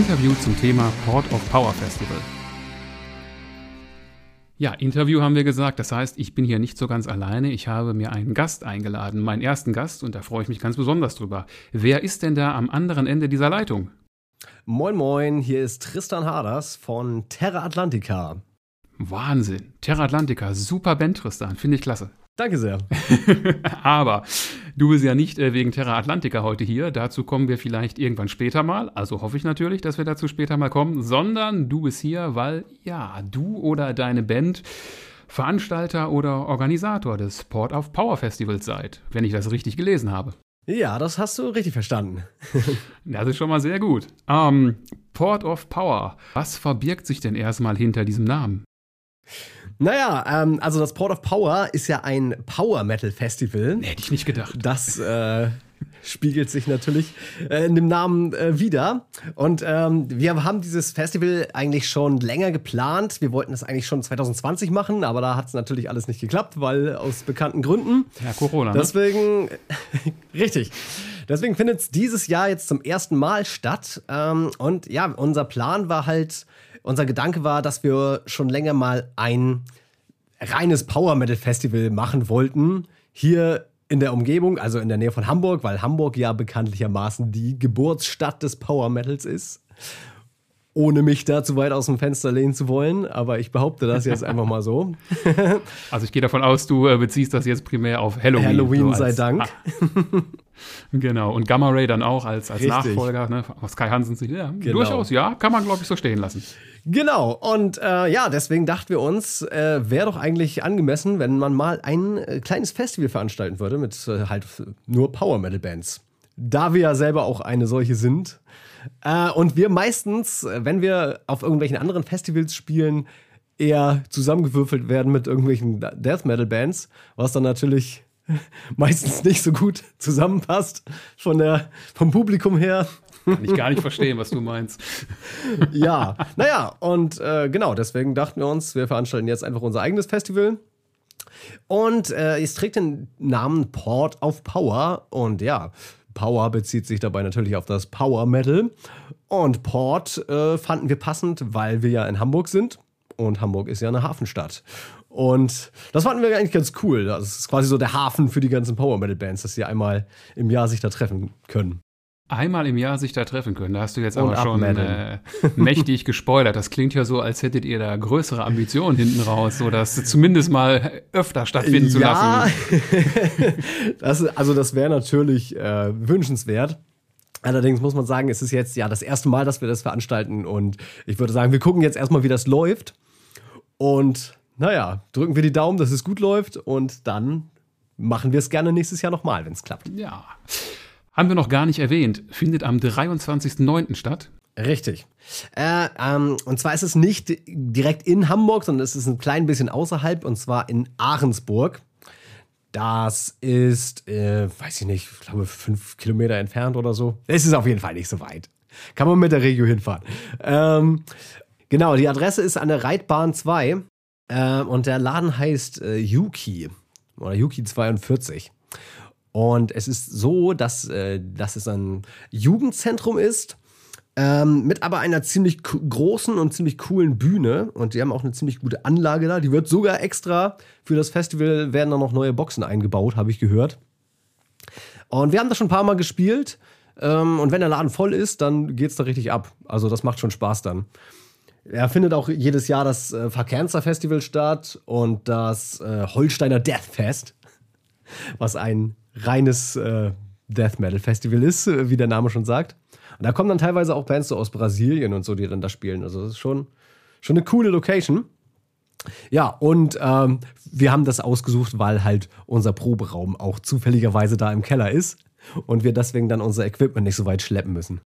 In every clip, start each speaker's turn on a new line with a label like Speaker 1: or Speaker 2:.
Speaker 1: Interview zum Thema Port of Power Festival. Ja, Interview haben wir gesagt. Das heißt, ich bin hier nicht so ganz alleine. Ich habe mir einen Gast eingeladen, meinen ersten Gast, und da freue ich mich ganz besonders drüber. Wer ist denn da am anderen Ende dieser Leitung?
Speaker 2: Moin, moin, hier ist Tristan Harders von Terra Atlantica.
Speaker 1: Wahnsinn. Terra Atlantica, super Band, Tristan. Finde ich klasse.
Speaker 2: Danke sehr.
Speaker 1: Aber du bist ja nicht äh, wegen Terra Atlantica heute hier. Dazu kommen wir vielleicht irgendwann später mal. Also hoffe ich natürlich, dass wir dazu später mal kommen. Sondern du bist hier, weil ja, du oder deine Band Veranstalter oder Organisator des Port of Power Festivals seid, wenn ich das richtig gelesen habe.
Speaker 2: Ja, das hast du richtig verstanden.
Speaker 1: das ist schon mal sehr gut. Ähm, Port of Power. Was verbirgt sich denn erstmal hinter diesem Namen?
Speaker 2: Naja, ähm, also das Port of Power ist ja ein Power Metal Festival.
Speaker 1: Hätte ich nicht gedacht.
Speaker 2: Das äh, spiegelt sich natürlich äh, in dem Namen äh, wieder. Und ähm, wir haben dieses Festival eigentlich schon länger geplant. Wir wollten es eigentlich schon 2020 machen, aber da hat es natürlich alles nicht geklappt, weil aus bekannten Gründen.
Speaker 1: Ja, Corona.
Speaker 2: Ne? Deswegen, richtig. Deswegen findet es dieses Jahr jetzt zum ersten Mal statt. Ähm, und ja, unser Plan war halt, unser Gedanke war, dass wir schon länger mal ein reines Power Metal Festival machen wollten. Hier in der Umgebung, also in der Nähe von Hamburg, weil Hamburg ja bekanntlichermaßen die Geburtsstadt des Power Metals ist. Ohne mich da zu weit aus dem Fenster lehnen zu wollen, aber ich behaupte das jetzt einfach mal so.
Speaker 1: Also ich gehe davon aus, du äh, beziehst das jetzt primär auf Halloween.
Speaker 2: Halloween so sei Dank.
Speaker 1: Genau, und Gamma Ray dann auch als, als Nachfolger ne, aus Kai Hansen. Ja, genau. Durchaus, ja, kann man, glaube ich, so stehen lassen.
Speaker 2: Genau, und äh, ja, deswegen dachten wir uns, äh, wäre doch eigentlich angemessen, wenn man mal ein äh, kleines Festival veranstalten würde mit äh, halt nur Power Metal Bands. Da wir ja selber auch eine solche sind. Äh, und wir meistens, wenn wir auf irgendwelchen anderen Festivals spielen, eher zusammengewürfelt werden mit irgendwelchen Death Metal Bands, was dann natürlich meistens nicht so gut zusammenpasst von der, vom Publikum her.
Speaker 1: Kann ich gar nicht verstehen, was du meinst.
Speaker 2: ja, naja, und äh, genau, deswegen dachten wir uns, wir veranstalten jetzt einfach unser eigenes Festival. Und äh, es trägt den Namen Port of Power. Und ja, Power bezieht sich dabei natürlich auf das Power Metal. Und Port äh, fanden wir passend, weil wir ja in Hamburg sind. Und Hamburg ist ja eine Hafenstadt. Und das fanden wir eigentlich ganz cool. Das ist quasi so der Hafen für die ganzen Power Metal Bands, dass sie einmal im Jahr sich da treffen können.
Speaker 1: Einmal im Jahr sich da treffen können. Da hast du jetzt Und aber schon äh, mächtig gespoilert. Das klingt ja so, als hättet ihr da größere Ambitionen hinten raus, so dass zumindest mal öfter stattfinden ja, zu lassen.
Speaker 2: das, also das wäre natürlich äh, wünschenswert. Allerdings muss man sagen, es ist jetzt ja das erste Mal, dass wir das veranstalten und ich würde sagen, wir gucken jetzt erstmal, wie das läuft. Und naja, drücken wir die Daumen, dass es gut läuft und dann machen wir es gerne nächstes Jahr nochmal, wenn es klappt.
Speaker 1: Ja. Haben wir noch gar nicht erwähnt, findet am 23.09. statt.
Speaker 2: Richtig. Äh, ähm, und zwar ist es nicht direkt in Hamburg, sondern es ist ein klein bisschen außerhalb und zwar in Ahrensburg. Das ist, äh, weiß ich nicht, ich glaube fünf Kilometer entfernt oder so. Es ist auf jeden Fall nicht so weit. Kann man mit der Regio hinfahren. Ähm, genau, die Adresse ist an der Reitbahn 2 äh, und der Laden heißt äh, Yuki oder Yuki 42. Und es ist so, dass, äh, dass es ein Jugendzentrum ist, ähm, mit aber einer ziemlich großen und ziemlich coolen Bühne. Und die haben auch eine ziemlich gute Anlage da. Die wird sogar extra für das Festival, werden da noch neue Boxen eingebaut, habe ich gehört. Und wir haben da schon ein paar Mal gespielt. Ähm, und wenn der Laden voll ist, dann geht es da richtig ab. Also das macht schon Spaß dann. Er findet auch jedes Jahr das äh, Verkernzer Festival statt und das äh, Holsteiner Death Fest, was ein reines äh, Death Metal Festival ist, äh, wie der Name schon sagt. Und da kommen dann teilweise auch Bands so aus Brasilien und so, die dann da spielen. Also das ist schon, schon eine coole Location. Ja, und ähm, wir haben das ausgesucht, weil halt unser Proberaum auch zufälligerweise da im Keller ist und wir deswegen dann unser Equipment nicht so weit schleppen müssen.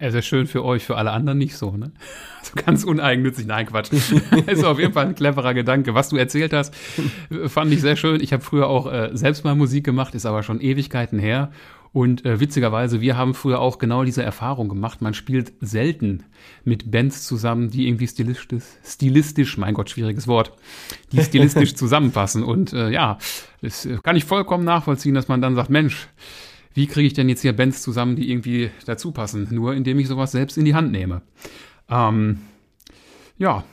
Speaker 1: Es ist schön für euch, für alle anderen nicht so, ne? So ganz uneigennützig. Nein, Quatsch. ist auf jeden Fall ein cleverer Gedanke. Was du erzählt hast, fand ich sehr schön. Ich habe früher auch äh, selbst mal Musik gemacht, ist aber schon Ewigkeiten her. Und äh, witzigerweise, wir haben früher auch genau diese Erfahrung gemacht. Man spielt selten mit Bands zusammen, die irgendwie stilistisch, stilistisch mein Gott, schwieriges Wort, die stilistisch zusammenpassen. Und äh, ja, das kann ich vollkommen nachvollziehen, dass man dann sagt, Mensch, wie kriege ich denn jetzt hier Bands zusammen, die irgendwie dazu passen? Nur indem ich sowas selbst in die Hand nehme. Ähm, ja,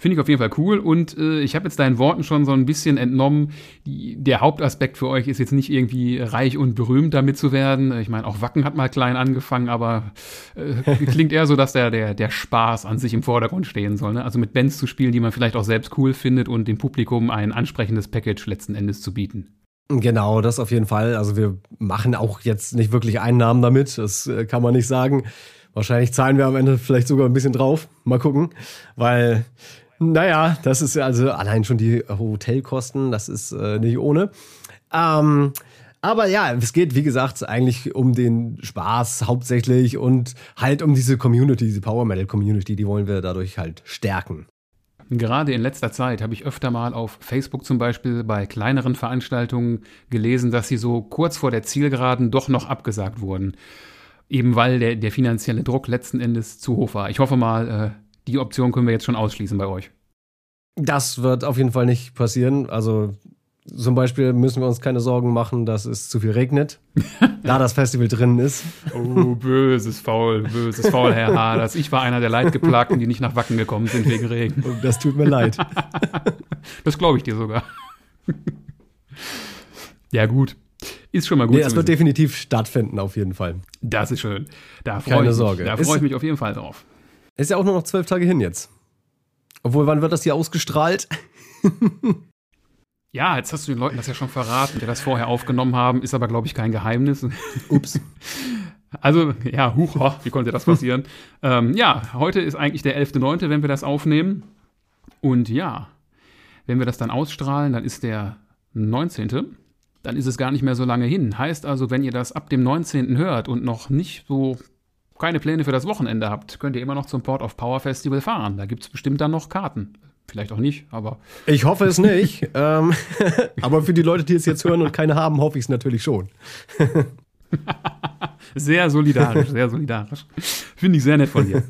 Speaker 1: Finde ich auf jeden Fall cool und äh, ich habe jetzt deinen Worten schon so ein bisschen entnommen, die, der Hauptaspekt für euch ist jetzt nicht irgendwie reich und berühmt damit zu werden. Ich meine, auch Wacken hat mal klein angefangen, aber äh, klingt eher so, dass der, der, der Spaß an sich im Vordergrund stehen soll. Ne? Also mit Bands zu spielen, die man vielleicht auch selbst cool findet und dem Publikum ein ansprechendes Package letzten Endes zu bieten.
Speaker 2: Genau, das auf jeden Fall. Also wir machen auch jetzt nicht wirklich Einnahmen damit, das äh, kann man nicht sagen. Wahrscheinlich zahlen wir am Ende vielleicht sogar ein bisschen drauf. Mal gucken, weil naja, das ist also allein schon die Hotelkosten, das ist äh, nicht ohne. Ähm, aber ja, es geht, wie gesagt, eigentlich um den Spaß hauptsächlich und halt um diese Community, diese Power Metal Community, die wollen wir dadurch halt stärken.
Speaker 1: Gerade in letzter Zeit habe ich öfter mal auf Facebook zum Beispiel bei kleineren Veranstaltungen gelesen, dass sie so kurz vor der Zielgeraden doch noch abgesagt wurden. Eben weil der, der finanzielle Druck letzten Endes zu hoch war. Ich hoffe mal, äh, die Option können wir jetzt schon ausschließen bei euch.
Speaker 2: Das wird auf jeden Fall nicht passieren. Also zum Beispiel müssen wir uns keine Sorgen machen, dass es zu viel regnet, da das Festival drin ist.
Speaker 1: Oh, böses Faul, böses Faul, Herr Haders. Ich war einer der Leidgeplagten, die nicht nach Wacken gekommen sind wegen Regen.
Speaker 2: Das tut mir leid.
Speaker 1: Das glaube ich dir sogar. Ja, gut. Ist schon mal gut.
Speaker 2: Nee, es wird definitiv stattfinden, auf jeden Fall.
Speaker 1: Das ist schön. Da
Speaker 2: freue ich, Sorge.
Speaker 1: Da freu ich mich auf jeden Fall drauf.
Speaker 2: Ist ja auch nur noch zwölf Tage hin jetzt. Obwohl, wann wird das hier ausgestrahlt?
Speaker 1: ja, jetzt hast du den Leuten das ja schon verraten, die das vorher aufgenommen haben, ist aber, glaube ich, kein Geheimnis.
Speaker 2: Ups.
Speaker 1: Also, ja, huch, wie konnte das passieren? ähm, ja, heute ist eigentlich der 11.9., wenn wir das aufnehmen. Und ja, wenn wir das dann ausstrahlen, dann ist der 19., dann ist es gar nicht mehr so lange hin. Heißt also, wenn ihr das ab dem 19. hört und noch nicht so keine Pläne für das Wochenende habt, könnt ihr immer noch zum Port of Power Festival fahren. Da gibt es bestimmt dann noch Karten. Vielleicht auch nicht, aber.
Speaker 2: Ich hoffe es nicht. ähm, aber für die Leute, die es jetzt hören und keine haben, hoffe ich es natürlich schon.
Speaker 1: sehr solidarisch, sehr solidarisch. Finde ich sehr nett von dir.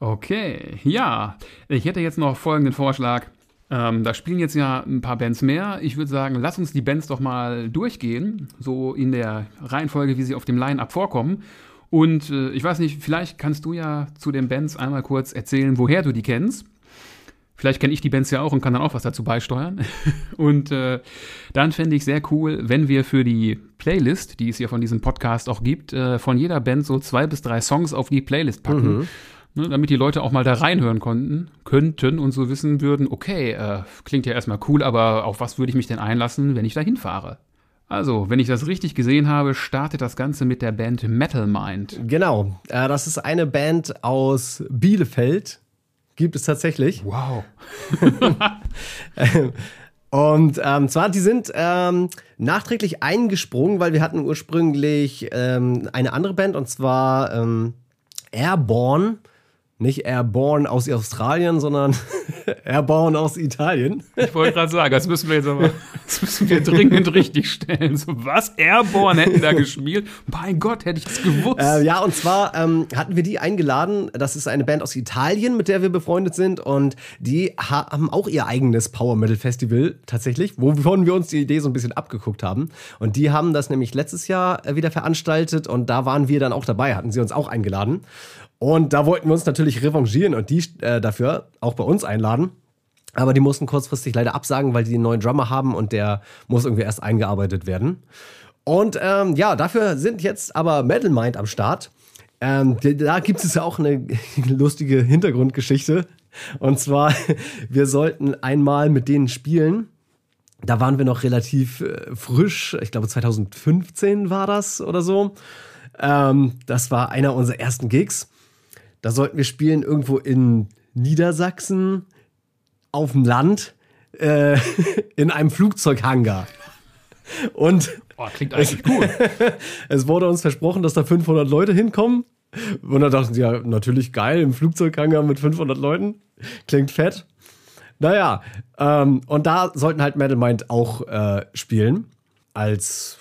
Speaker 1: Okay, ja. Ich hätte jetzt noch folgenden Vorschlag. Ähm, da spielen jetzt ja ein paar Bands mehr. Ich würde sagen, lass uns die Bands doch mal durchgehen, so in der Reihenfolge, wie sie auf dem Line-Up vorkommen. Und äh, ich weiß nicht, vielleicht kannst du ja zu den Bands einmal kurz erzählen, woher du die kennst. Vielleicht kenne ich die Bands ja auch und kann dann auch was dazu beisteuern. und äh, dann fände ich sehr cool, wenn wir für die Playlist, die es ja von diesem Podcast auch gibt, äh, von jeder Band so zwei bis drei Songs auf die Playlist packen. Mhm. Ne, damit die Leute auch mal da reinhören konnten, könnten und so wissen würden, okay, äh, klingt ja erstmal cool, aber auf was würde ich mich denn einlassen, wenn ich da hinfahre? Also, wenn ich das richtig gesehen habe, startet das Ganze mit der Band Metal Mind.
Speaker 2: Genau, äh, das ist eine Band aus Bielefeld. Gibt es tatsächlich.
Speaker 1: Wow.
Speaker 2: Und ähm, zwar, die sind ähm, nachträglich eingesprungen, weil wir hatten ursprünglich ähm, eine andere Band und zwar ähm, Airborne nicht Airborne aus Australien, sondern Airborne aus Italien.
Speaker 1: Ich wollte gerade sagen, das müssen wir jetzt aber, das müssen wir dringend richtig stellen. So, was? Airborne hätten da gespielt? Mein Gott, hätte ich das gewusst.
Speaker 2: Äh, ja, und zwar ähm, hatten wir die eingeladen. Das ist eine Band aus Italien, mit der wir befreundet sind. Und die haben auch ihr eigenes Power Metal Festival tatsächlich, wovon wir uns die Idee so ein bisschen abgeguckt haben. Und die haben das nämlich letztes Jahr äh, wieder veranstaltet. Und da waren wir dann auch dabei, hatten sie uns auch eingeladen. Und da wollten wir uns natürlich revanchieren und die äh, dafür auch bei uns einladen. Aber die mussten kurzfristig leider absagen, weil die einen neuen Drummer haben und der muss irgendwie erst eingearbeitet werden. Und ähm, ja, dafür sind jetzt aber Metal Mind am Start. Ähm, da gibt es ja auch eine lustige Hintergrundgeschichte. Und zwar, wir sollten einmal mit denen spielen. Da waren wir noch relativ äh, frisch. Ich glaube, 2015 war das oder so. Ähm, das war einer unserer ersten Gigs. Da sollten wir spielen irgendwo in Niedersachsen, auf dem Land, äh, in einem Flugzeughangar. Und
Speaker 1: oh, klingt eigentlich gut.
Speaker 2: es wurde uns versprochen, dass da 500 Leute hinkommen. Und da dachten sie, ja, natürlich geil, im Flugzeughangar mit 500 Leuten. Klingt fett. Naja, ähm, und da sollten halt Metal Mind auch äh, spielen. Als,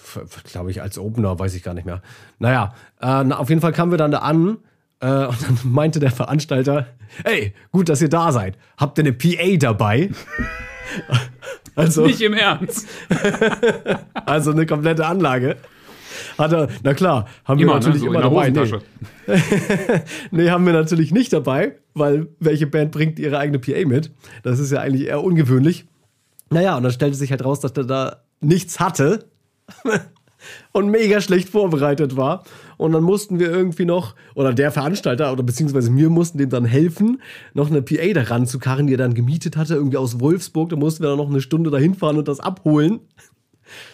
Speaker 2: glaube ich, als Opener, weiß ich gar nicht mehr. Naja, äh, auf jeden Fall kamen wir dann da an äh, und dann meinte der Veranstalter, hey, gut, dass ihr da seid. Habt ihr eine PA dabei?
Speaker 1: also, Nicht im Ernst.
Speaker 2: also eine komplette Anlage. Hat er, na klar, haben wir
Speaker 1: Immer,
Speaker 2: natürlich
Speaker 1: ne? so
Speaker 2: immer dabei. Nee. Nee, haben wir natürlich nicht dabei, weil welche Band bringt ihre eigene PA mit? Das ist ja eigentlich eher ungewöhnlich. Naja, und dann stellte sich halt raus, dass der da nichts hatte und mega schlecht vorbereitet war. Und dann mussten wir irgendwie noch, oder der Veranstalter, oder beziehungsweise wir mussten dem dann helfen, noch eine PA da ranzukarren, die er dann gemietet hatte, irgendwie aus Wolfsburg. Da mussten wir dann noch eine Stunde dahin fahren und das abholen.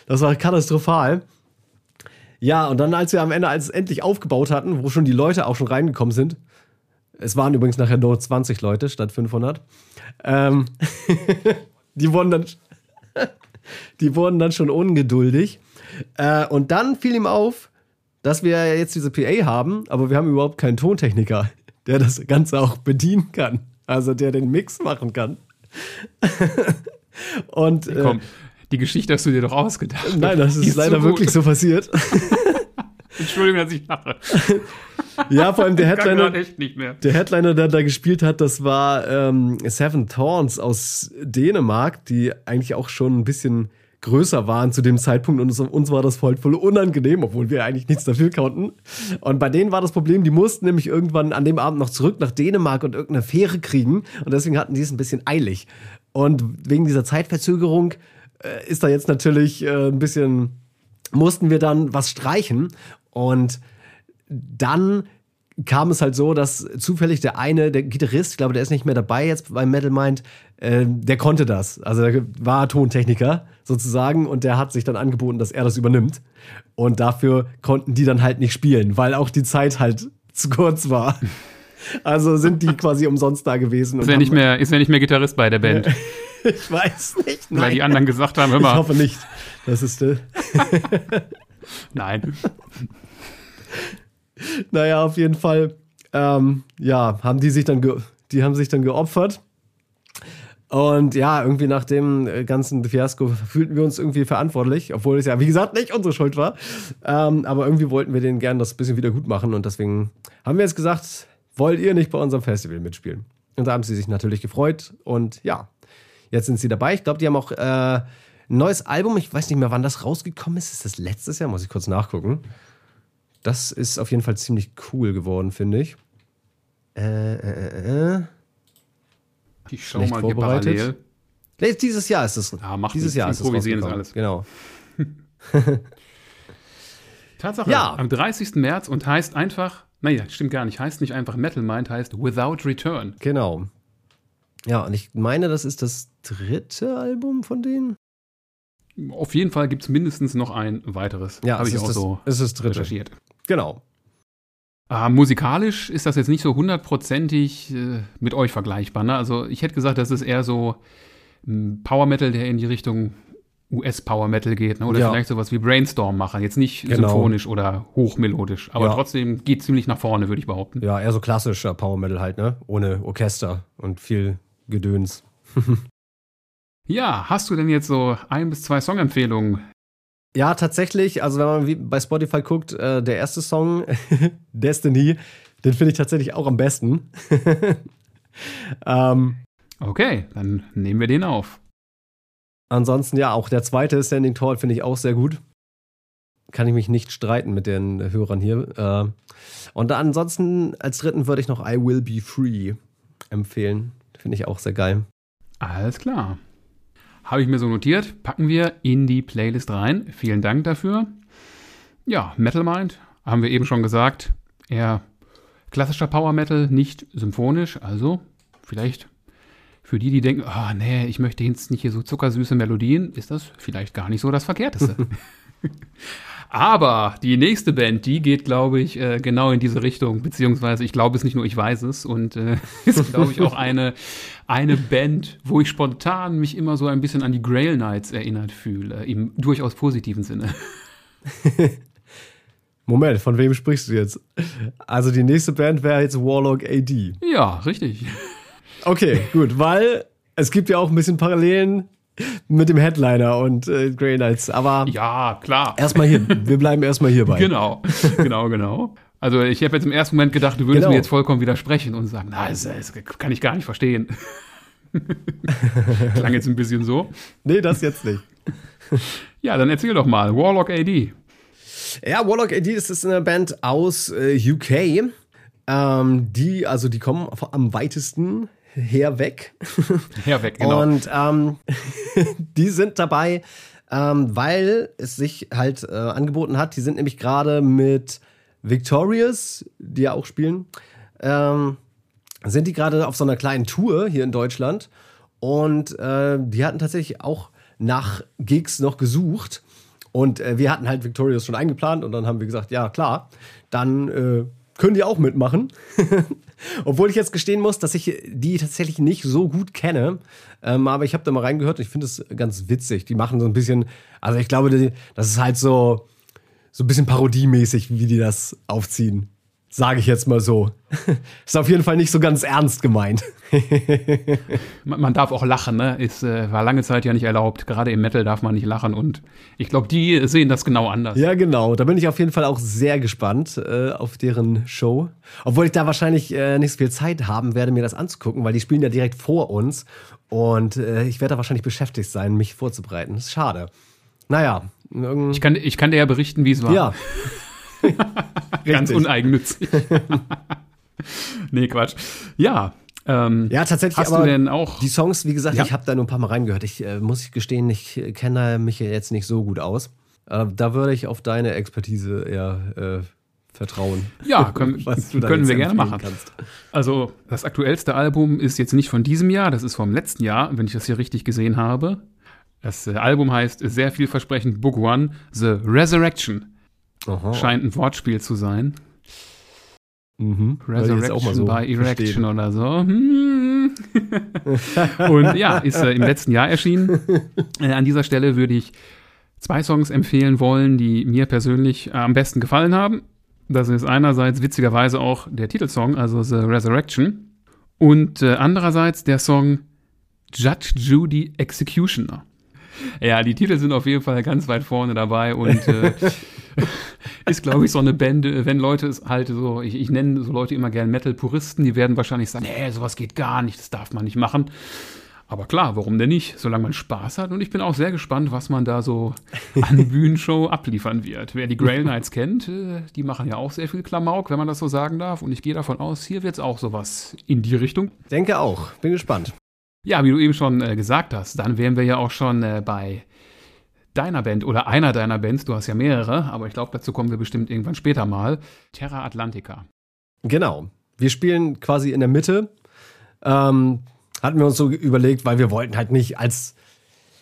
Speaker 2: Das war katastrophal. Ja, und dann, als wir am Ende, als es endlich aufgebaut hatten, wo schon die Leute auch schon reingekommen sind, es waren übrigens nachher nur 20 Leute statt 500, ähm, die wurden dann, die wurden dann schon ungeduldig. Äh, und dann fiel ihm auf, dass wir jetzt diese PA haben, aber wir haben überhaupt keinen Tontechniker, der das Ganze auch bedienen kann. Also der den Mix machen kann. und äh,
Speaker 1: Komm, die Geschichte hast du dir doch ausgedacht.
Speaker 2: nein, das
Speaker 1: Die
Speaker 2: ist leider
Speaker 1: gut.
Speaker 2: wirklich so passiert.
Speaker 1: Entschuldigung, dass ich lache.
Speaker 2: ja, vor allem der Headliner. Der Headliner, der da gespielt hat, das war ähm, Seven Thorns aus Dänemark, die eigentlich auch schon ein bisschen größer waren zu dem Zeitpunkt und uns, war das voll, voll unangenehm, obwohl wir eigentlich nichts dafür konnten. Und bei denen war das Problem, die mussten nämlich irgendwann an dem Abend noch zurück nach Dänemark und irgendeine Fähre kriegen und deswegen hatten die es ein bisschen eilig. Und wegen dieser Zeitverzögerung äh, ist da jetzt natürlich äh, ein bisschen, mussten wir dann was streichen und dann kam es halt so, dass zufällig der eine, der Gitarrist, ich glaube, der ist nicht mehr dabei jetzt beim Metal Mind, äh, der konnte das. Also der war Tontechniker sozusagen und der hat sich dann angeboten, dass er das übernimmt. Und dafür konnten die dann halt nicht spielen, weil auch die Zeit halt zu kurz war. Also sind die quasi umsonst da gewesen.
Speaker 1: Ist ja nicht mehr, ist nicht mehr Gitarrist bei der Band,
Speaker 2: ich weiß nicht.
Speaker 1: weil
Speaker 2: Nein.
Speaker 1: die anderen gesagt haben, hör
Speaker 2: ich hoffe nicht. Das ist äh,
Speaker 1: nein.
Speaker 2: Naja, auf jeden Fall, ähm, ja, haben die sich dann, die haben sich dann geopfert. Und ja, irgendwie nach dem äh, ganzen Fiasko fühlten wir uns irgendwie verantwortlich, obwohl es ja, wie gesagt, nicht unsere Schuld war. Ähm, aber irgendwie wollten wir denen gerne das bisschen wieder gut machen und deswegen haben wir jetzt gesagt, wollt ihr nicht bei unserem Festival mitspielen? Und da haben sie sich natürlich gefreut und ja, jetzt sind sie dabei. Ich glaube, die haben auch äh, ein neues Album, ich weiß nicht mehr, wann das rausgekommen ist. Ist das letztes Jahr? Muss ich kurz nachgucken. Das ist auf jeden Fall ziemlich cool geworden, finde ich. Äh, äh, äh, äh.
Speaker 1: Ich schau
Speaker 2: Schlecht
Speaker 1: mal hier
Speaker 2: vorbereitet.
Speaker 1: parallel.
Speaker 2: Nee, dieses Jahr ist es.
Speaker 1: Ja, macht
Speaker 2: dieses. Jahr ist es
Speaker 1: Improvisieren ist alles.
Speaker 2: Genau.
Speaker 1: Tatsache,
Speaker 2: Ja.
Speaker 1: am 30. März und heißt einfach, naja, stimmt gar nicht, heißt nicht einfach Metal Mind, heißt Without Return.
Speaker 2: Genau. Ja, und ich meine, das ist das dritte Album von denen.
Speaker 1: Auf jeden Fall gibt es mindestens noch ein weiteres.
Speaker 2: Ja,
Speaker 1: habe
Speaker 2: es
Speaker 1: ich
Speaker 2: ist
Speaker 1: auch
Speaker 2: das,
Speaker 1: so
Speaker 2: es ist das dritte.
Speaker 1: recherchiert.
Speaker 2: Genau.
Speaker 1: Ah, musikalisch ist das jetzt nicht so hundertprozentig äh, mit euch vergleichbar. Ne? Also ich hätte gesagt, das ist eher so m, Power Metal, der in die Richtung US Power Metal geht. Ne? Oder
Speaker 2: Ja.
Speaker 1: vielleicht sowas wie Brainstorm machen. Jetzt nicht
Speaker 2: Genau.
Speaker 1: symphonisch oder hochmelodisch. Aber
Speaker 2: Ja.
Speaker 1: trotzdem geht ziemlich nach vorne, würde ich behaupten.
Speaker 2: Ja, eher so klassischer Power Metal halt, ne? Ohne Orchester und viel Gedöns.
Speaker 1: Ja, hast du denn jetzt so ein bis zwei Songempfehlungen?
Speaker 2: Ja, tatsächlich, also wenn man wie bei Spotify guckt, äh, der erste Song, Destiny, den finde ich tatsächlich auch am besten. ähm,
Speaker 1: Okay, dann nehmen wir den auf.
Speaker 2: ansonsten, ja, auch der zweite Standing Tall finde ich auch sehr gut. Kann ich mich nicht streiten mit den Hörern hier. Äh, und ansonsten als dritten würde ich noch I Will Be Free empfehlen. Finde ich auch sehr geil.
Speaker 1: Alles klar. Habe ich mir so notiert, packen wir in die Playlist rein. Vielen Dank dafür. Ja, Metal Mind, haben wir eben schon gesagt, eher klassischer Power Metal, nicht symphonisch. Also vielleicht für die, die denken, ah nee, ich möchte jetzt nicht hier so zuckersüße Melodien, ist das vielleicht gar nicht so das Verkehrteste. Aber die nächste Band, die geht, glaube ich, äh, genau in diese Richtung. Beziehungsweise, ich glaube es nicht nur, ich weiß es. Und äh, ist, glaube ich, auch eine, eine Band, wo ich spontan mich immer so ein bisschen an die Grail Knights erinnert fühle. Im durchaus positiven Sinne.
Speaker 2: Moment, von wem sprichst du jetzt? Also die nächste Band wäre jetzt Warlock AD.
Speaker 1: Ja, richtig.
Speaker 2: Okay, gut, weil es gibt ja auch ein bisschen Parallelen mit dem Headliner und äh, Grey Knights. Aber
Speaker 1: Ja, klar.
Speaker 2: erstmal hier, wir bleiben erstmal hierbei.
Speaker 1: Genau, genau, genau. Also ich habe jetzt im ersten Moment gedacht, du würdest
Speaker 2: Genau.
Speaker 1: mir jetzt vollkommen widersprechen und sagen, na, das, das kann ich gar nicht verstehen. Klang jetzt ein bisschen so.
Speaker 2: Nee, das jetzt nicht.
Speaker 1: Ja, dann erzähl doch mal. Warlock AD.
Speaker 2: Ja, Warlock AD, das ist eine Band aus äh, UK. Ähm, die, also die kommen am weitesten herweg.
Speaker 1: Herweg, genau.
Speaker 2: Und ähm, die sind dabei, ähm, weil es sich halt äh, angeboten hat. Die sind nämlich gerade mit Victorious, die ja auch spielen, ähm, sind die gerade auf so einer kleinen Tour hier in Deutschland. Und äh, die hatten tatsächlich auch nach Gigs noch gesucht. Und äh, wir hatten halt Victorious schon eingeplant und dann haben wir gesagt, ja klar, dann äh, können die auch mitmachen. Obwohl ich jetzt gestehen muss, dass ich die tatsächlich nicht so gut kenne. Ähm, aber ich habe da mal reingehört und ich finde es ganz witzig. Die machen so ein bisschen, also ich glaube, das ist halt so, so ein bisschen parodiemäßig, wie die das aufziehen. Sage ich jetzt mal so. Ist auf jeden Fall nicht so ganz ernst gemeint.
Speaker 1: man, darf auch lachen, ne? Ist, äh, war lange Zeit ja nicht erlaubt. Gerade im Metal darf man nicht lachen und ich glaube, die sehen das genau anders.
Speaker 2: Ja, genau. Da bin ich auf jeden Fall auch sehr gespannt äh, auf deren Show. Obwohl ich da wahrscheinlich äh, nicht so viel Zeit haben werde, mir das anzugucken, weil die spielen ja direkt vor uns und äh, ich werde da wahrscheinlich beschäftigt sein, mich vorzubereiten. Das ist schade. Naja.
Speaker 1: Ich kann, ich kann dir ja berichten, wie es war.
Speaker 2: Ja.
Speaker 1: Ganz uneigennützig. nee, Quatsch. Ja. Ähm,
Speaker 2: ja, tatsächlich.
Speaker 1: Hast du denn auch
Speaker 2: die Songs? Wie gesagt, ja. ich habe da nur ein paar Mal reingehört. Ich äh, muss ich gestehen, ich kenne mich jetzt nicht so gut aus. Äh, da würde ich auf deine Expertise eher äh, vertrauen.
Speaker 1: Ja, können, können wir gerne machen. Kannst. Also das aktuellste Album ist jetzt nicht von diesem Jahr, das ist vom letzten Jahr, wenn ich das hier richtig gesehen habe. Das äh, Album heißt sehr vielversprechend Book One, The Resurrection. Aha. Scheint ein Wortspiel zu sein. Mhm. Resurrection so by Erection verstehen. oder so. Hm. und ja, ist äh, im letzten Jahr erschienen. Äh, an dieser Stelle würde ich zwei Songs empfehlen wollen, die mir persönlich äh, am besten gefallen haben. Das ist einerseits witzigerweise auch der Titelsong, also The Resurrection. Und äh, andererseits der Song Judge Judy Executioner. Ja, die Titel sind auf jeden Fall ganz weit vorne dabei und äh, ist, glaube ich, so eine Band, äh, wenn Leute es halt so, ich, ich nenne so Leute immer gerne Metal-Puristen, die werden wahrscheinlich sagen, nee, sowas geht gar nicht, das darf man nicht machen. Aber klar, warum denn nicht, solange man Spaß hat. Und ich bin auch sehr gespannt, was man da so an Bühnenshow abliefern wird. Wer die Grail Knights kennt, äh, die machen ja auch sehr viel Klamauk, wenn man das so sagen darf. Und ich gehe davon aus, hier wird es auch sowas in die Richtung.
Speaker 2: Denke auch. Bin gespannt.
Speaker 1: Ja, wie du eben schon äh, gesagt hast, dann wären wir ja auch schon äh, bei deiner Band oder einer deiner Bands. Du hast ja mehrere, aber ich glaube, dazu kommen wir bestimmt irgendwann später mal. Terra Atlantica.
Speaker 2: Genau. Wir spielen quasi in der Mitte. Ähm, hatten wir uns so überlegt, weil wir wollten halt nicht als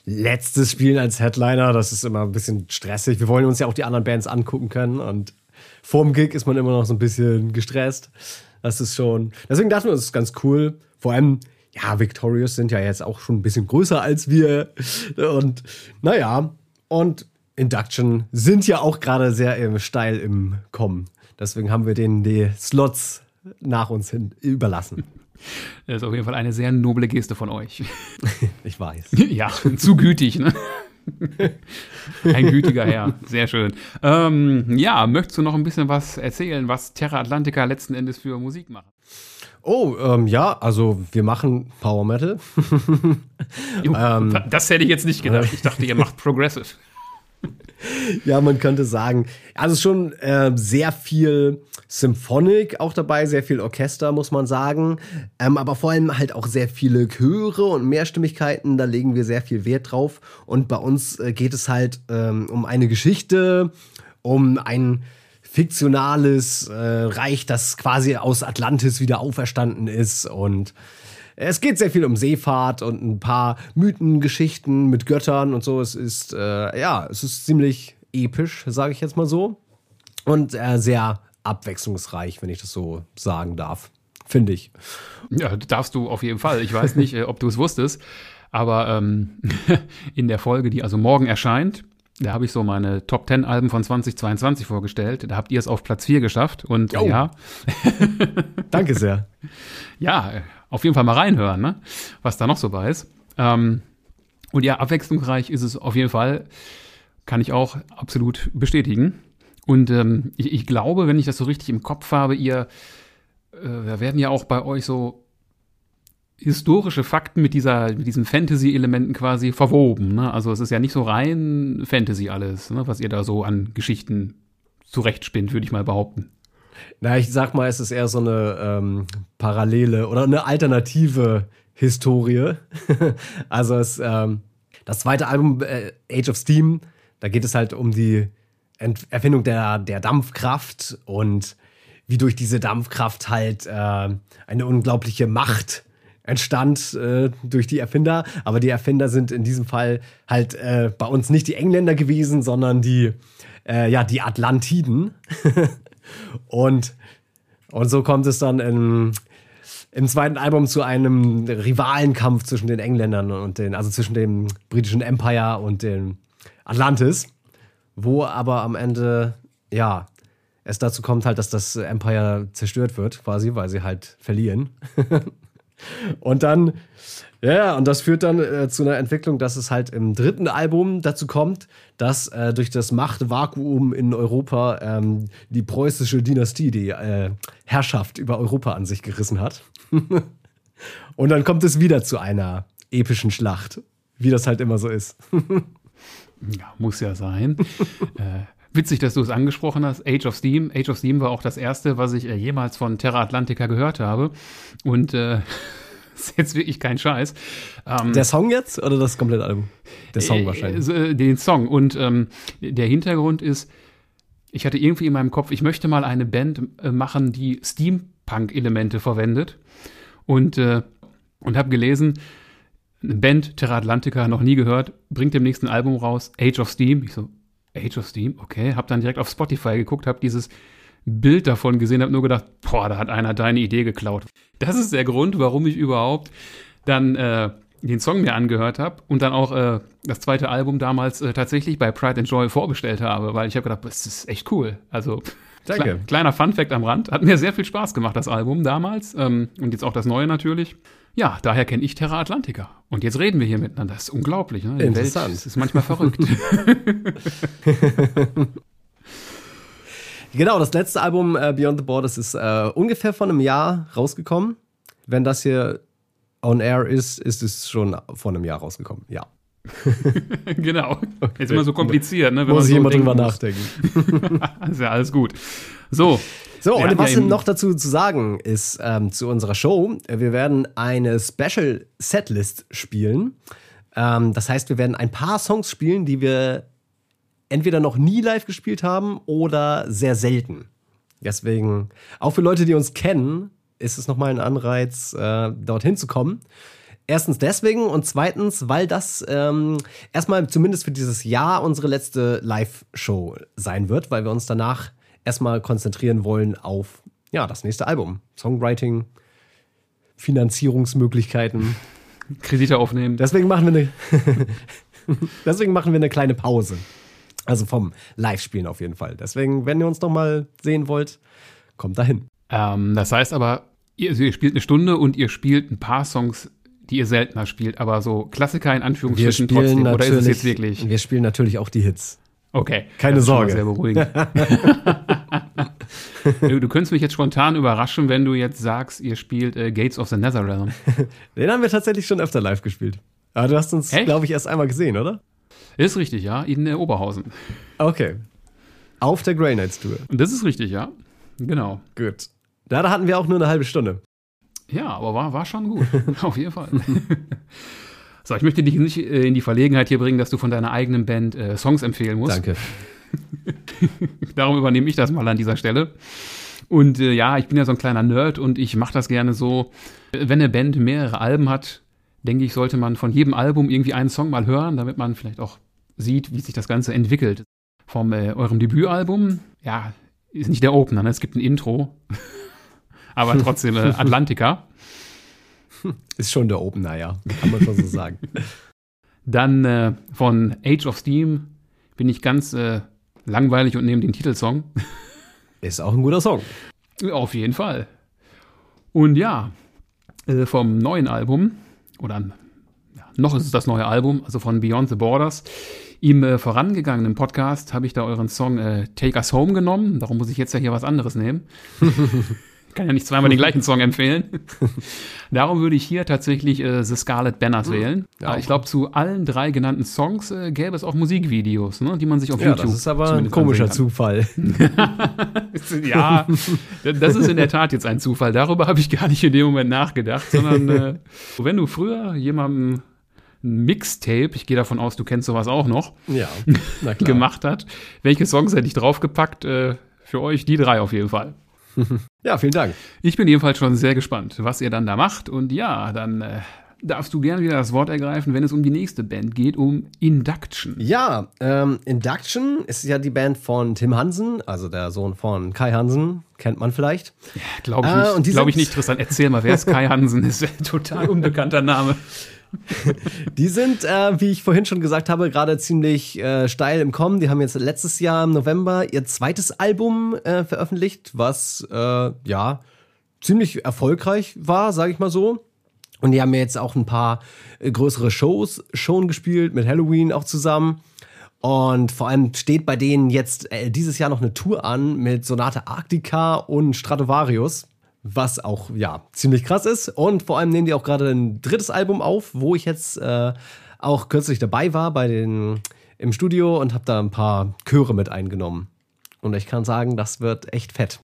Speaker 2: letztes spielen als Headliner. Das ist immer ein bisschen stressig. Wir wollen uns ja auch die anderen Bands angucken können und vorm Gig ist man immer noch so ein bisschen gestresst. Das ist schon. Deswegen dachten wir, das ist ganz cool. Vor allem, ja, Victorious sind ja jetzt auch schon ein bisschen größer als wir. Und naja, und Induction sind ja auch gerade sehr steil im Kommen. Deswegen haben wir denen die Slots nach uns hin überlassen.
Speaker 1: Das ist auf jeden Fall eine sehr noble Geste von euch.
Speaker 2: Ich weiß.
Speaker 1: Ja, zu gütig, ne? Ein gütiger Herr, sehr schön. Ähm, ja, möchtest du noch ein bisschen was erzählen, was Terra Atlantica letzten Endes für Musik macht?
Speaker 2: Oh, ähm, ja, also wir machen Power Metal.
Speaker 1: ähm, das hätte ich jetzt nicht gedacht. Ich dachte, ihr macht Progressive.
Speaker 2: ja, man könnte sagen, also schon äh, sehr viel Symphonic auch dabei, sehr viel Orchester, muss man sagen. Ähm, aber vor allem halt auch sehr viele Chöre und Mehrstimmigkeiten, da legen wir sehr viel Wert drauf. Und bei uns äh, geht es halt ähm, um eine Geschichte, um ein fiktionales äh, Reich, das quasi aus Atlantis wieder auferstanden ist und es geht sehr viel um Seefahrt und ein paar Mythengeschichten mit Göttern und so. Es ist, äh, ja, es ist ziemlich episch, sage ich jetzt mal so. Und äh, sehr abwechslungsreich, wenn ich das so sagen darf. Finde ich.
Speaker 1: Ja, darfst du auf jeden Fall. Ich weiß nicht, äh, ob du es wusstest, aber ähm, in der Folge, die also morgen erscheint, da habe ich so meine Top 10 Alben von 2022 vorgestellt. Da habt ihr es auf Platz 4 geschafft. Und oh. ja.
Speaker 2: Danke sehr.
Speaker 1: Ja, auf jeden Fall mal reinhören, ne? was da noch so bei ist. Ähm, und ja, abwechslungsreich ist es auf jeden Fall. Kann ich auch absolut bestätigen. Und ähm, ich, ich, glaube, wenn ich das so richtig im Kopf habe, ihr, äh, da werden ja auch bei euch so historische Fakten mit dieser, mit diesen Fantasy-Elementen quasi verwoben. Ne? Also es ist ja nicht so rein Fantasy alles, ne? was ihr da so an Geschichten zurechtspinnt, würde ich mal behaupten.
Speaker 2: Na, ich sag mal, es ist eher so eine ähm, parallele oder eine alternative Historie. also es, ähm, das zweite Album, äh, Age of Steam, da geht es halt um die Ent Erfindung der, der Dampfkraft und wie durch diese Dampfkraft halt äh, eine unglaubliche Macht entstand äh, durch die Erfinder. Aber die Erfinder sind in diesem Fall halt äh, bei uns nicht die Engländer gewesen, sondern die, äh, ja, die Atlantiden. und, und so kommt es dann in, im zweiten Album zu einem Rivalenkampf zwischen den Engländern und den, also zwischen dem britischen Empire und dem Atlantis, wo aber am Ende, ja, es dazu kommt halt, dass das Empire zerstört wird, quasi, weil sie halt verlieren. und dann, ja, und das führt dann äh, zu einer Entwicklung, dass es halt im dritten Album dazu kommt, dass äh, durch das Machtvakuum in Europa ähm, die preußische Dynastie die äh, Herrschaft über Europa an sich gerissen hat. und dann kommt es wieder zu einer epischen Schlacht, wie das halt immer so ist.
Speaker 1: ja, muss ja sein. äh, Witzig, dass du es angesprochen hast. Age of Steam. Age of Steam war auch das erste, was ich äh, jemals von Terra Atlantica gehört habe. Und äh, ist jetzt wirklich kein Scheiß.
Speaker 2: Ähm, der Song jetzt oder das komplette Album?
Speaker 1: Der Song äh, wahrscheinlich. Äh, den Song. Und ähm, der Hintergrund ist, ich hatte irgendwie in meinem Kopf, ich möchte mal eine Band äh, machen, die Steampunk-Elemente verwendet. Und, äh, und habe gelesen, eine Band, Terra Atlantica, noch nie gehört, bringt dem nächsten Album raus, Age of Steam. Ich so, Age of Steam, okay. Hab dann direkt auf Spotify geguckt, hab dieses Bild davon gesehen, hab nur gedacht, boah, da hat einer deine Idee geklaut. Das ist der Grund, warum ich überhaupt dann äh, den Song mir angehört habe und dann auch äh, das zweite Album damals äh, tatsächlich bei Pride and Joy vorbestellt habe, weil ich habe gedacht, das ist echt cool. Also Danke. kleiner Fun-Fact am Rand. Hat mir sehr viel Spaß gemacht, das Album damals ähm, und jetzt auch das neue natürlich. Ja, daher kenne ich Terra Atlantica. Und jetzt reden wir hier miteinander. Das ist unglaublich. Ne?
Speaker 2: Interessant.
Speaker 1: Welt ist manchmal verrückt.
Speaker 2: genau, das letzte Album äh, Beyond the Borders ist äh, ungefähr vor einem Jahr rausgekommen. Wenn das hier on air ist, ist es schon vor einem Jahr rausgekommen. Ja.
Speaker 1: genau. Okay. Ist immer so kompliziert, ne?
Speaker 2: Wenn muss ich so immer drüber nachdenken.
Speaker 1: ist ja alles gut. So,
Speaker 2: so, und was ja noch dazu zu sagen ist ähm, zu unserer Show, wir werden eine Special Setlist spielen. Ähm, das heißt, wir werden ein paar Songs spielen, die wir entweder noch nie live gespielt haben oder sehr selten. Deswegen, auch für Leute, die uns kennen, ist es nochmal ein Anreiz, äh, dorthin zu kommen. Erstens deswegen und zweitens, weil das ähm, erstmal zumindest für dieses Jahr unsere letzte Live-Show sein wird, weil wir uns danach erstmal konzentrieren wollen auf ja, das nächste Album. Songwriting, Finanzierungsmöglichkeiten.
Speaker 1: Kredite aufnehmen.
Speaker 2: Deswegen machen wir eine, deswegen machen wir eine kleine Pause. Also vom Live-Spielen auf jeden Fall. Deswegen, wenn ihr uns noch mal sehen wollt, kommt dahin.
Speaker 1: Ähm, das heißt aber, ihr, also ihr spielt eine Stunde und ihr spielt ein paar Songs, die ihr seltener spielt, aber so Klassiker in Anführungsstrichen
Speaker 2: trotzdem. Oder ist es jetzt wirklich? Wir spielen natürlich auch die Hits.
Speaker 1: Okay.
Speaker 2: Keine Sorge. Sehr
Speaker 1: beruhigend. du, du könntest mich jetzt spontan überraschen, wenn du jetzt sagst, ihr spielt äh, Gates of the Netherrealm.
Speaker 2: Den haben wir tatsächlich schon öfter live gespielt. Aber du hast uns, glaube ich, erst einmal gesehen, oder?
Speaker 1: Ist richtig, ja. In äh, Oberhausen.
Speaker 2: Okay. Auf der Grey Knights Tour.
Speaker 1: Das ist richtig, ja. Genau.
Speaker 2: Gut. Da hatten wir auch nur eine halbe Stunde.
Speaker 1: Ja, aber war, war schon gut. Auf jeden Fall. So, ich möchte dich nicht äh, in die Verlegenheit hier bringen, dass du von deiner eigenen Band äh, Songs empfehlen musst.
Speaker 2: Danke.
Speaker 1: Darum übernehme ich das mal an dieser Stelle. Und äh, ja, ich bin ja so ein kleiner Nerd und ich mache das gerne so. Wenn eine Band mehrere Alben hat, denke ich, sollte man von jedem Album irgendwie einen Song mal hören, damit man vielleicht auch sieht, wie sich das Ganze entwickelt. Vom äh, eurem Debütalbum, ja, ist nicht der Opener, ne? es gibt ein Intro, aber trotzdem äh, Atlantica.
Speaker 2: Ist schon der Opener, ja. Kann man schon so sagen.
Speaker 1: Dann äh, von Age of Steam bin ich ganz äh, langweilig und nehme den Titelsong.
Speaker 2: Ist auch ein guter Song.
Speaker 1: Auf jeden Fall. Und ja, äh, vom neuen Album, oder ja, noch ist es das neue Album, also von Beyond the Borders, im äh, vorangegangenen Podcast habe ich da euren Song äh, Take Us Home genommen. Darum muss ich jetzt ja hier was anderes nehmen. Kann ja nicht zweimal den gleichen Song empfehlen. Darum würde ich hier tatsächlich äh, The Scarlet Banners hm. wählen. Ja. Ich glaube, zu allen drei genannten Songs äh, gäbe es auch Musikvideos, ne, die man sich auf ja, YouTube.
Speaker 2: Das ist aber ein komischer Zufall.
Speaker 1: ja, das ist in der Tat jetzt ein Zufall. Darüber habe ich gar nicht in dem Moment nachgedacht, sondern äh, wenn du früher jemandem ein Mixtape, ich gehe davon aus, du kennst sowas auch noch,
Speaker 2: ja,
Speaker 1: gemacht hat. Welche Songs hätte ich draufgepackt? Äh, für euch die drei auf jeden Fall.
Speaker 2: Ja, vielen Dank.
Speaker 1: Ich bin jedenfalls schon sehr gespannt, was ihr dann da macht. Und ja, dann äh, darfst du gerne wieder das Wort ergreifen, wenn es um die nächste Band geht, um Induction.
Speaker 2: Ja, ähm, Induction ist ja die Band von Tim Hansen, also der Sohn von Kai Hansen, kennt man vielleicht.
Speaker 1: Ja, glaube ich, äh, nicht. Glaub ich nicht, Tristan. Erzähl mal, wer ist Kai Hansen? ist ein total unbekannter Name.
Speaker 2: die sind, äh, wie ich vorhin schon gesagt habe, gerade ziemlich äh, steil im Kommen. Die haben jetzt letztes Jahr im November ihr zweites Album äh, veröffentlicht, was äh, ja ziemlich erfolgreich war, sage ich mal so. Und die haben jetzt auch ein paar äh, größere Shows schon gespielt, mit Halloween auch zusammen. Und vor allem steht bei denen jetzt äh, dieses Jahr noch eine Tour an mit Sonate Arctica und Stratovarius was auch ja ziemlich krass ist. Und vor allem nehmen die auch gerade ein drittes Album auf, wo ich jetzt äh, auch kürzlich dabei war bei den im Studio und habe da ein paar Chöre mit eingenommen. Und ich kann sagen, das wird echt fett.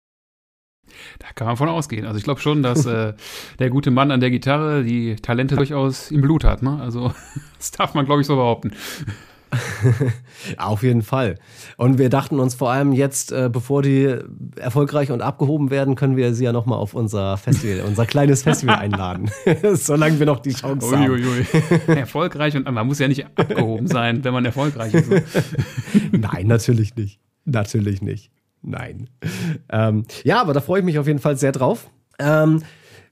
Speaker 1: Da kann man von ausgehen. Also ich glaube schon, dass äh, der gute Mann an der Gitarre die Talente durchaus im Blut hat. Ne? Also das darf man, glaube ich, so behaupten.
Speaker 2: Auf jeden Fall. Und wir dachten uns vor allem jetzt, äh, bevor die erfolgreich und abgehoben werden, können wir sie ja nochmal auf unser Festival, unser kleines Festival einladen. Solange wir noch die Chance ui, haben. Ui,
Speaker 1: ui. Erfolgreich und man muss ja nicht abgehoben sein, wenn man erfolgreich ist.
Speaker 2: Nein, natürlich nicht. Natürlich nicht. Nein. Ähm, ja, aber da freue ich mich auf jeden Fall sehr drauf. Ähm,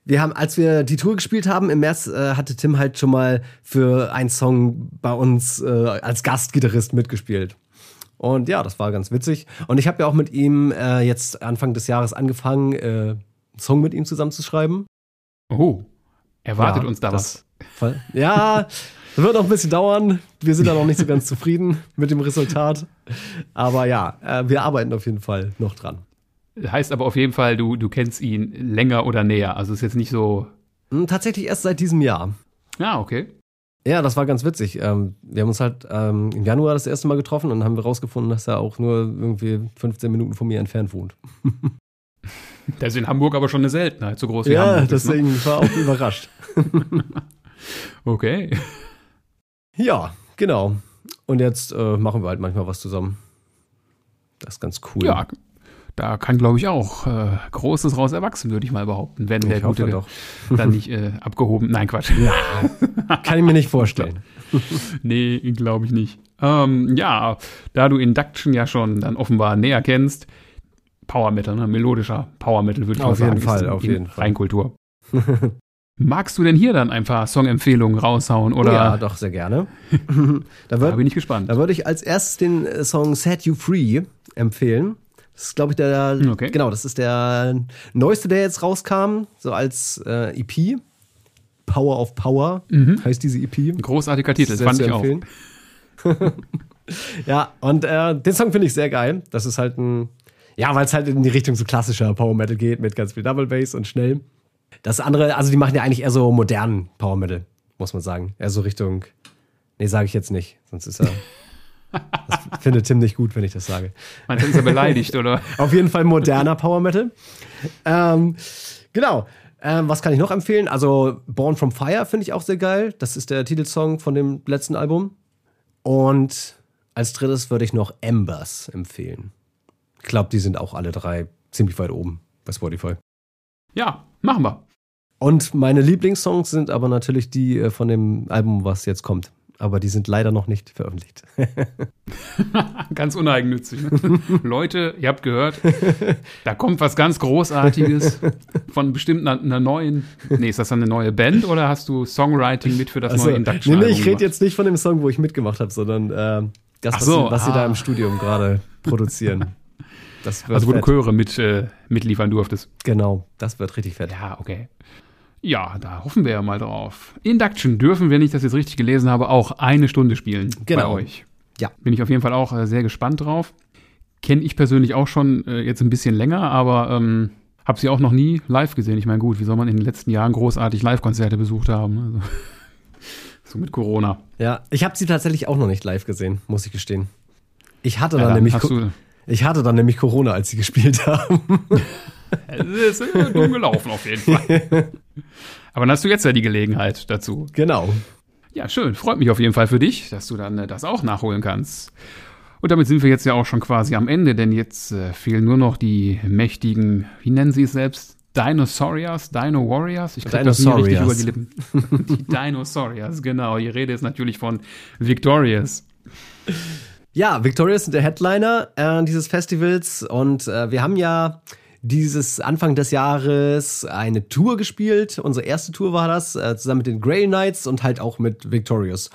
Speaker 2: wir haben, als wir die Tour gespielt haben, im März äh, hatte Tim halt schon mal für einen Song bei uns äh, als Gastgitarrist mitgespielt. Und ja, das war ganz witzig. Und ich habe ja auch mit ihm äh, jetzt Anfang des Jahres angefangen, äh, einen Song mit ihm zusammenzuschreiben.
Speaker 1: Oh, erwartet ja, uns da was?
Speaker 2: Voll, ja, wird noch ein bisschen dauern. Wir sind da noch nicht so ganz zufrieden mit dem Resultat. Aber ja, äh, wir arbeiten auf jeden Fall noch dran.
Speaker 1: Heißt aber auf jeden Fall, du, du kennst ihn länger oder näher. Also ist jetzt nicht so.
Speaker 2: Hm, tatsächlich erst seit diesem Jahr.
Speaker 1: Ja, okay.
Speaker 2: Ja, das war ganz witzig. Ähm, wir haben uns halt ähm, im Januar das erste Mal getroffen und haben wir rausgefunden, dass er auch nur irgendwie 15 Minuten von mir entfernt wohnt.
Speaker 1: Das ist in Hamburg aber schon eine Seltenheit, so groß wie
Speaker 2: ja,
Speaker 1: Hamburg.
Speaker 2: Ja, deswegen ist, ne? war auch überrascht.
Speaker 1: okay.
Speaker 2: Ja, genau. Und jetzt äh, machen wir halt manchmal was zusammen. Das ist ganz cool.
Speaker 1: Ja, da kann, glaube ich, auch äh, Großes raus erwachsen, würde ich mal behaupten, wenn der Gute doch. dann nicht äh, abgehoben. Nein, Quatsch.
Speaker 2: Ja, kann ich mir nicht vorstellen.
Speaker 1: nee, glaube ich nicht. Ähm, ja, da du Induction ja schon dann offenbar näher kennst, Power Metal, ne? melodischer Power Metal würde ich
Speaker 2: auf
Speaker 1: mal
Speaker 2: jeden Fall, auf jeden Fall.
Speaker 1: Reinkultur. Magst du denn hier dann ein paar Songempfehlungen raushauen? Oder?
Speaker 2: Ja, doch, sehr gerne.
Speaker 1: da, wird, da bin ich gespannt.
Speaker 2: Da würde ich als erstes den äh, Song Set You Free empfehlen. Das ist, glaube ich, der, okay. genau, das ist der neueste, der jetzt rauskam, so als äh, EP. Power of Power mhm. heißt diese EP.
Speaker 1: Großartiger Titel, das fand ich auch.
Speaker 2: ja, und äh, den Song finde ich sehr geil. Das ist halt ein, ja, weil es halt in die Richtung so klassischer Power Metal geht, mit ganz viel Double Bass und schnell. Das andere, also die machen ja eigentlich eher so modernen Power Metal, muss man sagen. Eher so Richtung, nee, sage ich jetzt nicht, sonst ist er. Das findet Tim nicht gut, wenn ich das sage.
Speaker 1: Man ist ja beleidigt, oder?
Speaker 2: Auf jeden Fall moderner Power Metal. Ähm, genau. Ähm, was kann ich noch empfehlen? Also Born from Fire finde ich auch sehr geil. Das ist der Titelsong von dem letzten Album. Und als drittes würde ich noch Embers empfehlen. Ich glaube, die sind auch alle drei ziemlich weit oben bei Spotify.
Speaker 1: Ja, machen wir.
Speaker 2: Und meine Lieblingssongs sind aber natürlich die äh, von dem Album, was jetzt kommt aber die sind leider noch nicht veröffentlicht.
Speaker 1: ganz uneigennützig. Ne? Leute, ihr habt gehört, da kommt was ganz Großartiges von bestimmt einer, einer, neuen. Nee, ist das dann eine neue Band oder hast du Songwriting mit für das also, neue Induction?
Speaker 2: Nee, nee, ich rede jetzt nicht von dem Song, wo ich mitgemacht habe, sondern äh, das, was, so, sie, was ah. sie, da im Studium gerade produzieren.
Speaker 1: also, wo fett. du Chöre mit, äh, mitliefern durftest.
Speaker 2: Genau, das wird richtig fett.
Speaker 1: Ja, okay. Ja, da hoffen wir ja mal drauf. Induction dürfen, wenn ich das jetzt richtig gelesen habe, auch eine Stunde spielen genau. bei euch. Ja. Bin ich auf jeden Fall auch äh, sehr gespannt drauf. Kenne ich persönlich auch schon äh, jetzt ein bisschen länger, aber ähm, Hab sie auch noch nie live gesehen. Ich meine, gut, wie soll man in den letzten Jahren großartig Live-Konzerte besucht haben? Also, so mit Corona.
Speaker 2: Ja, ich habe sie tatsächlich auch noch nicht live gesehen, muss ich gestehen. Ich hatte
Speaker 1: Ja,
Speaker 2: dann,
Speaker 1: dann
Speaker 2: nämlich
Speaker 1: hast du-
Speaker 2: ich hatte dann nämlich Corona, als sie gespielt haben.
Speaker 1: Es ist dumm gelaufen auf jeden Fall. Aber dann hast du jetzt ja die Gelegenheit dazu.
Speaker 2: genau.
Speaker 1: Ja, schön. Freut mich auf jeden Fall für dich, dass du dann äh, das auch nachholen kannst. Und damit sind wir jetzt ja auch schon quasi am Ende, denn jetzt äh, fehlen nur noch die mächtigen, wie nennen sie es selbst? Dinosauriers, Dino Warriors? Ich krieg das nie richtig über die Lippen. die Dinosauriers, genau. Die Rede ist natürlich von Victorious.
Speaker 2: Ja, Victoria sind der Headliner äh, dieses Festivals und äh, wir haben ja dieses Anfang des Jahres eine Tour gespielt. Unsere erste Tour war das, äh, zusammen mit den Grail Knights und halt auch mit Victorious.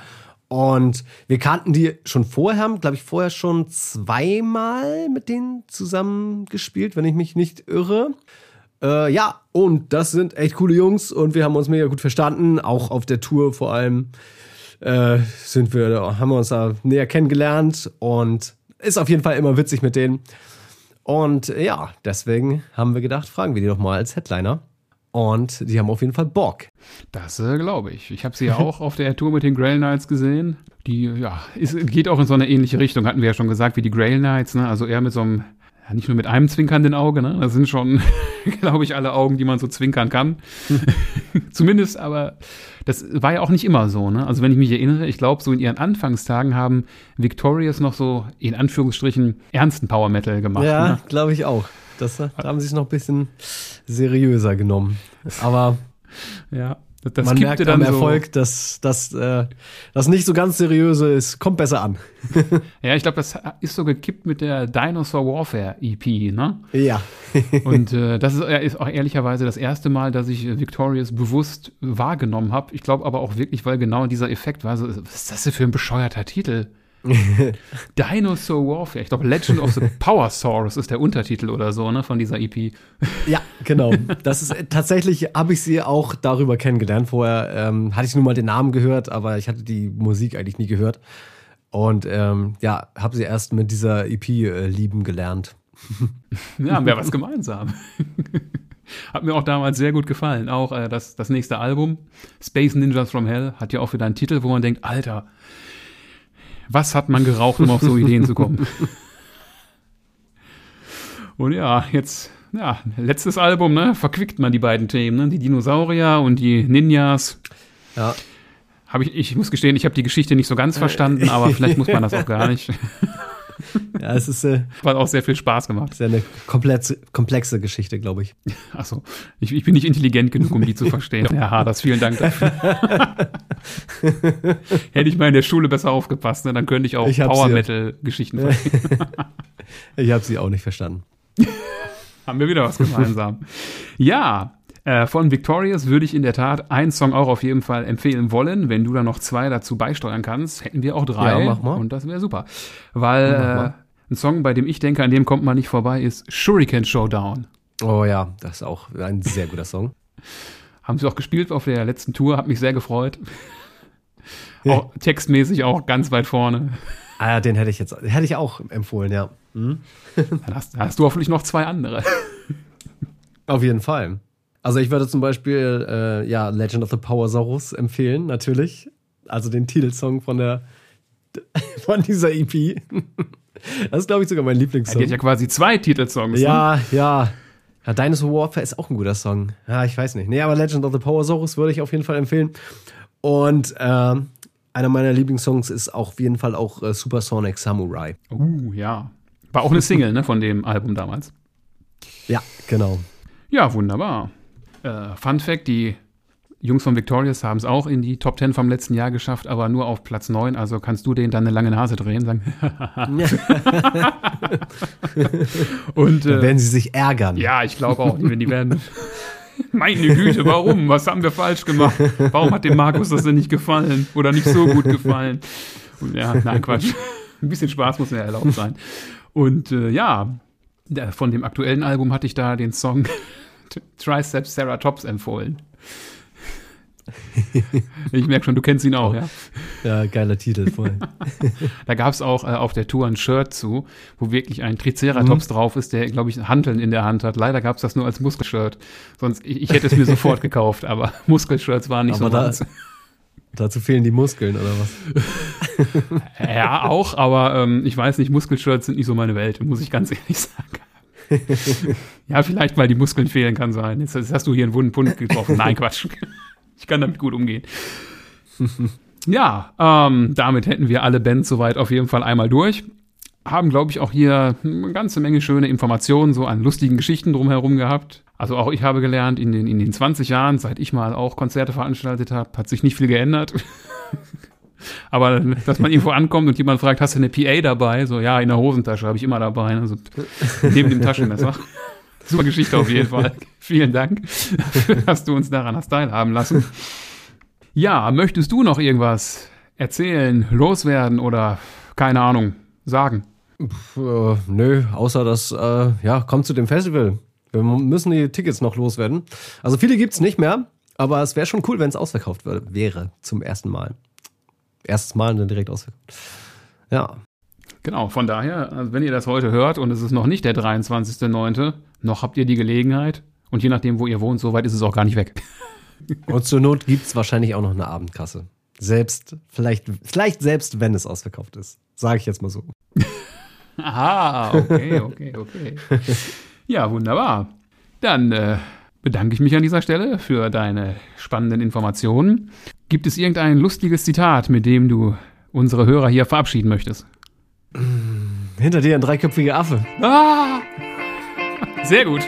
Speaker 2: Und wir kannten die schon vorher, haben, glaube ich, vorher schon zweimal mit denen zusammen gespielt, wenn ich mich nicht irre. Äh, ja, und das sind echt coole Jungs und wir haben uns mega gut verstanden, auch auf der Tour vor allem äh, sind wir, haben wir uns da näher kennengelernt und ist auf jeden Fall immer witzig mit denen. Und ja, deswegen haben wir gedacht, fragen wir die doch mal als Headliner. Und die haben auf jeden Fall Bock.
Speaker 1: Das äh, glaube ich. Ich habe sie ja auch auf der Tour mit den Grail Knights gesehen. Die, ja, ist, geht auch in so eine ähnliche Richtung, hatten wir ja schon gesagt, wie die Grail Knights, ne? Also eher mit so einem, ja, nicht nur mit einem zwinkernden Auge, ne? Das sind schon, glaube ich, alle Augen, die man so zwinkern kann. Zumindest, aber das war ja auch nicht immer so, ne? Also wenn ich mich erinnere, ich glaube, so in ihren Anfangstagen haben Victorious noch so, in Anführungsstrichen, ernsten Power Metal gemacht.
Speaker 2: ja,
Speaker 1: Ne?
Speaker 2: glaube ich auch. Das, da haben sie es noch ein bisschen seriöser genommen. Aber
Speaker 1: Ja. Das, das
Speaker 2: man merkt
Speaker 1: dann
Speaker 2: am
Speaker 1: so,
Speaker 2: Erfolg, dass, dass äh, das nicht so ganz seriöse ist. Kommt besser an.
Speaker 1: Ja, ich glaube, das ist so gekippt mit der Dinosaur Warfare EP, ne?
Speaker 2: Ja.
Speaker 1: Und äh, das ist, äh, ist auch ehrlicherweise das erste Mal, dass ich äh, Victorious bewusst wahrgenommen habe. Ich glaube aber auch wirklich, weil genau dieser Effekt war so, was ist das denn für ein bescheuerter Titel? Dinosaur Warfare. Ich glaube, Legend of the Power Source ist der Untertitel oder so, ne, von dieser EP.
Speaker 2: Ja, genau. Das ist äh, tatsächlich habe ich sie auch darüber kennengelernt. Vorher ähm, hatte ich nur mal den Namen gehört, aber ich hatte die Musik eigentlich nie gehört. Und ähm, ja, habe sie erst mit dieser EP äh, lieben gelernt.
Speaker 1: Ja, haben wir was gemeinsam. Hat mir auch damals sehr gut gefallen. Auch äh, das, das nächste Album, Space Ninjas from Hell, hat ja auch wieder einen Titel, wo man denkt, Alter, was hat man geraucht, um auf so Ideen zu kommen? Und ja, jetzt, ja, letztes Album, ne, verquickt man die beiden Themen, ne, die Dinosaurier und die Ninjas.
Speaker 2: Ja.
Speaker 1: Hab ich, ich muss gestehen, ich habe die Geschichte nicht so ganz verstanden, aber vielleicht muss man das auch gar nicht.
Speaker 2: Ja, es ist, äh,
Speaker 1: Hat auch sehr viel Spaß gemacht.
Speaker 2: ist ja eine komplexe, komplexe Geschichte, glaube ich.
Speaker 1: Achso, ich, ich bin nicht intelligent genug, um die zu verstehen. Herr Haders, vielen Dank dafür. Hätte ich mal in der Schule besser aufgepasst, ne, dann könnte ich auch
Speaker 2: Ich
Speaker 1: Power. Metal-Geschichten verstehen.
Speaker 2: Ich habe sie auch nicht verstanden.
Speaker 1: Haben wir wieder was gemeinsam. Ja, äh, von Victorious würde ich in der Tat einen Song auch auf jeden Fall empfehlen wollen. Wenn du da noch zwei dazu beisteuern kannst, hätten wir auch drei.
Speaker 2: Ja, mach mal.
Speaker 1: Und das wäre super. Weil
Speaker 2: mal.
Speaker 1: äh, ein Song, bei dem ich denke, an dem kommt man nicht vorbei, ist Shuriken Showdown.
Speaker 2: Oh ja, das ist auch ein sehr guter Song.
Speaker 1: Haben sie auch gespielt auf der letzten Tour, hat mich sehr gefreut. Auch textmäßig auch ganz weit vorne.
Speaker 2: Ah, ja, den hätte ich jetzt, hätte ich auch empfohlen, ja.
Speaker 1: Dann hast, hast du hoffentlich noch zwei andere.
Speaker 2: Auf jeden Fall. Also ich würde zum Beispiel äh, ja Legend of the Powersaurus empfehlen, natürlich. Also den Titelsong von der von dieser EP. Das ist, glaube ich, sogar mein
Speaker 1: Die
Speaker 2: Lieblingssong.
Speaker 1: hat ja quasi zwei Titelsongs. Ne?
Speaker 2: Ja, ja. Ja, Dinosaur Warfare ist auch ein guter Song. Ja, ich weiß nicht. Nee, aber Legend of the Powersaurus würde ich auf jeden Fall empfehlen. Und ähm, einer meiner Lieblingssongs ist auch auf jeden Fall auch äh, Supersonic Samurai.
Speaker 1: Uh, ja. War auch eine Single, ne, von dem Album damals.
Speaker 2: Ja, genau.
Speaker 1: Ja, wunderbar. Äh, Fun Fact: Die Jungs von Victorious haben es auch in die Top 10 vom letzten Jahr geschafft, aber nur auf Platz 9. Also kannst du denen dann eine lange Nase drehen, sagen. Und äh,
Speaker 2: werden sie sich ärgern.
Speaker 1: ja, ich glaube auch, die, die werden. Meine Güte, warum? Was haben wir falsch gemacht? Warum hat dem Markus das denn nicht gefallen? Oder nicht so gut gefallen? Und ja, nein, Quatsch. Ein bisschen Spaß muss ja erlaubt sein. Und äh, ja, von dem aktuellen Album hatte ich da den Song Triceps Ceratops empfohlen. Ich merke schon, du kennst ihn auch, ja?
Speaker 2: Ja, geiler Titel voll.
Speaker 1: Da gab es auch äh, auf der Tour ein Shirt zu, wo wirklich ein Triceratops
Speaker 2: Mhm.
Speaker 1: drauf ist, der, glaube ich, Hanteln in der Hand hat. Leider gab es das nur als Muskelshirt. Sonst, ich, ich hätte es mir sofort gekauft, aber Muskelshirts waren nicht
Speaker 2: Aber
Speaker 1: so
Speaker 2: da-
Speaker 1: meins.
Speaker 2: Dazu fehlen die Muskeln, oder was?
Speaker 1: Ja, auch, aber ähm, ich weiß nicht, Muskelshirts sind nicht so meine Welt, muss ich ganz ehrlich sagen. Ja, vielleicht, weil die Muskeln fehlen, kann sein. Jetzt, jetzt hast du hier einen wunden Punkt getroffen. Nein, Quatsch. Ich kann damit gut umgehen. Ja, ähm, damit hätten wir alle Bands soweit auf jeden Fall einmal durch. Haben, glaube ich, auch hier eine ganze Menge schöne Informationen so an lustigen Geschichten drumherum gehabt. Also auch ich habe gelernt, in den, in den 20 Jahren, seit ich mal auch Konzerte veranstaltet habe, hat sich nicht viel geändert. Aber dass man irgendwo ankommt und jemand fragt, hast du eine PA dabei? So, ja, in der Hosentasche habe ich immer dabei. Also neben dem Taschenmesser. Super Geschichte auf jeden Fall. Vielen Dank, dass du uns daran hast teilhaben lassen. Ja, möchtest du noch irgendwas erzählen, loswerden oder keine Ahnung, sagen?
Speaker 2: Äh, nö, außer dass, äh, ja, kommt zu dem Festival. Wir müssen die Tickets noch loswerden. Also viele gibt's nicht mehr, aber es wäre schon cool, wenn es ausverkauft wäre zum ersten Mal. Erstes Mal und dann direkt ausverkauft. Ja.
Speaker 1: Genau, von daher, also wenn ihr das heute hört und es ist noch nicht der 23.09., noch habt ihr die Gelegenheit und je nachdem, wo ihr wohnt, so weit ist es auch gar nicht weg.
Speaker 2: Und zur Not gibt's wahrscheinlich auch noch eine Abendkasse. Selbst, vielleicht, vielleicht selbst, wenn es ausverkauft ist. Sage ich jetzt mal so.
Speaker 1: Aha, okay, okay, okay. Ja, wunderbar. Dann äh, bedanke ich mich an dieser Stelle für deine spannenden Informationen. Gibt es irgendein lustiges Zitat, mit dem du unsere Hörer hier verabschieden möchtest?
Speaker 2: Hinter dir ein dreiköpfiger Affe.
Speaker 1: Ah! Sehr gut.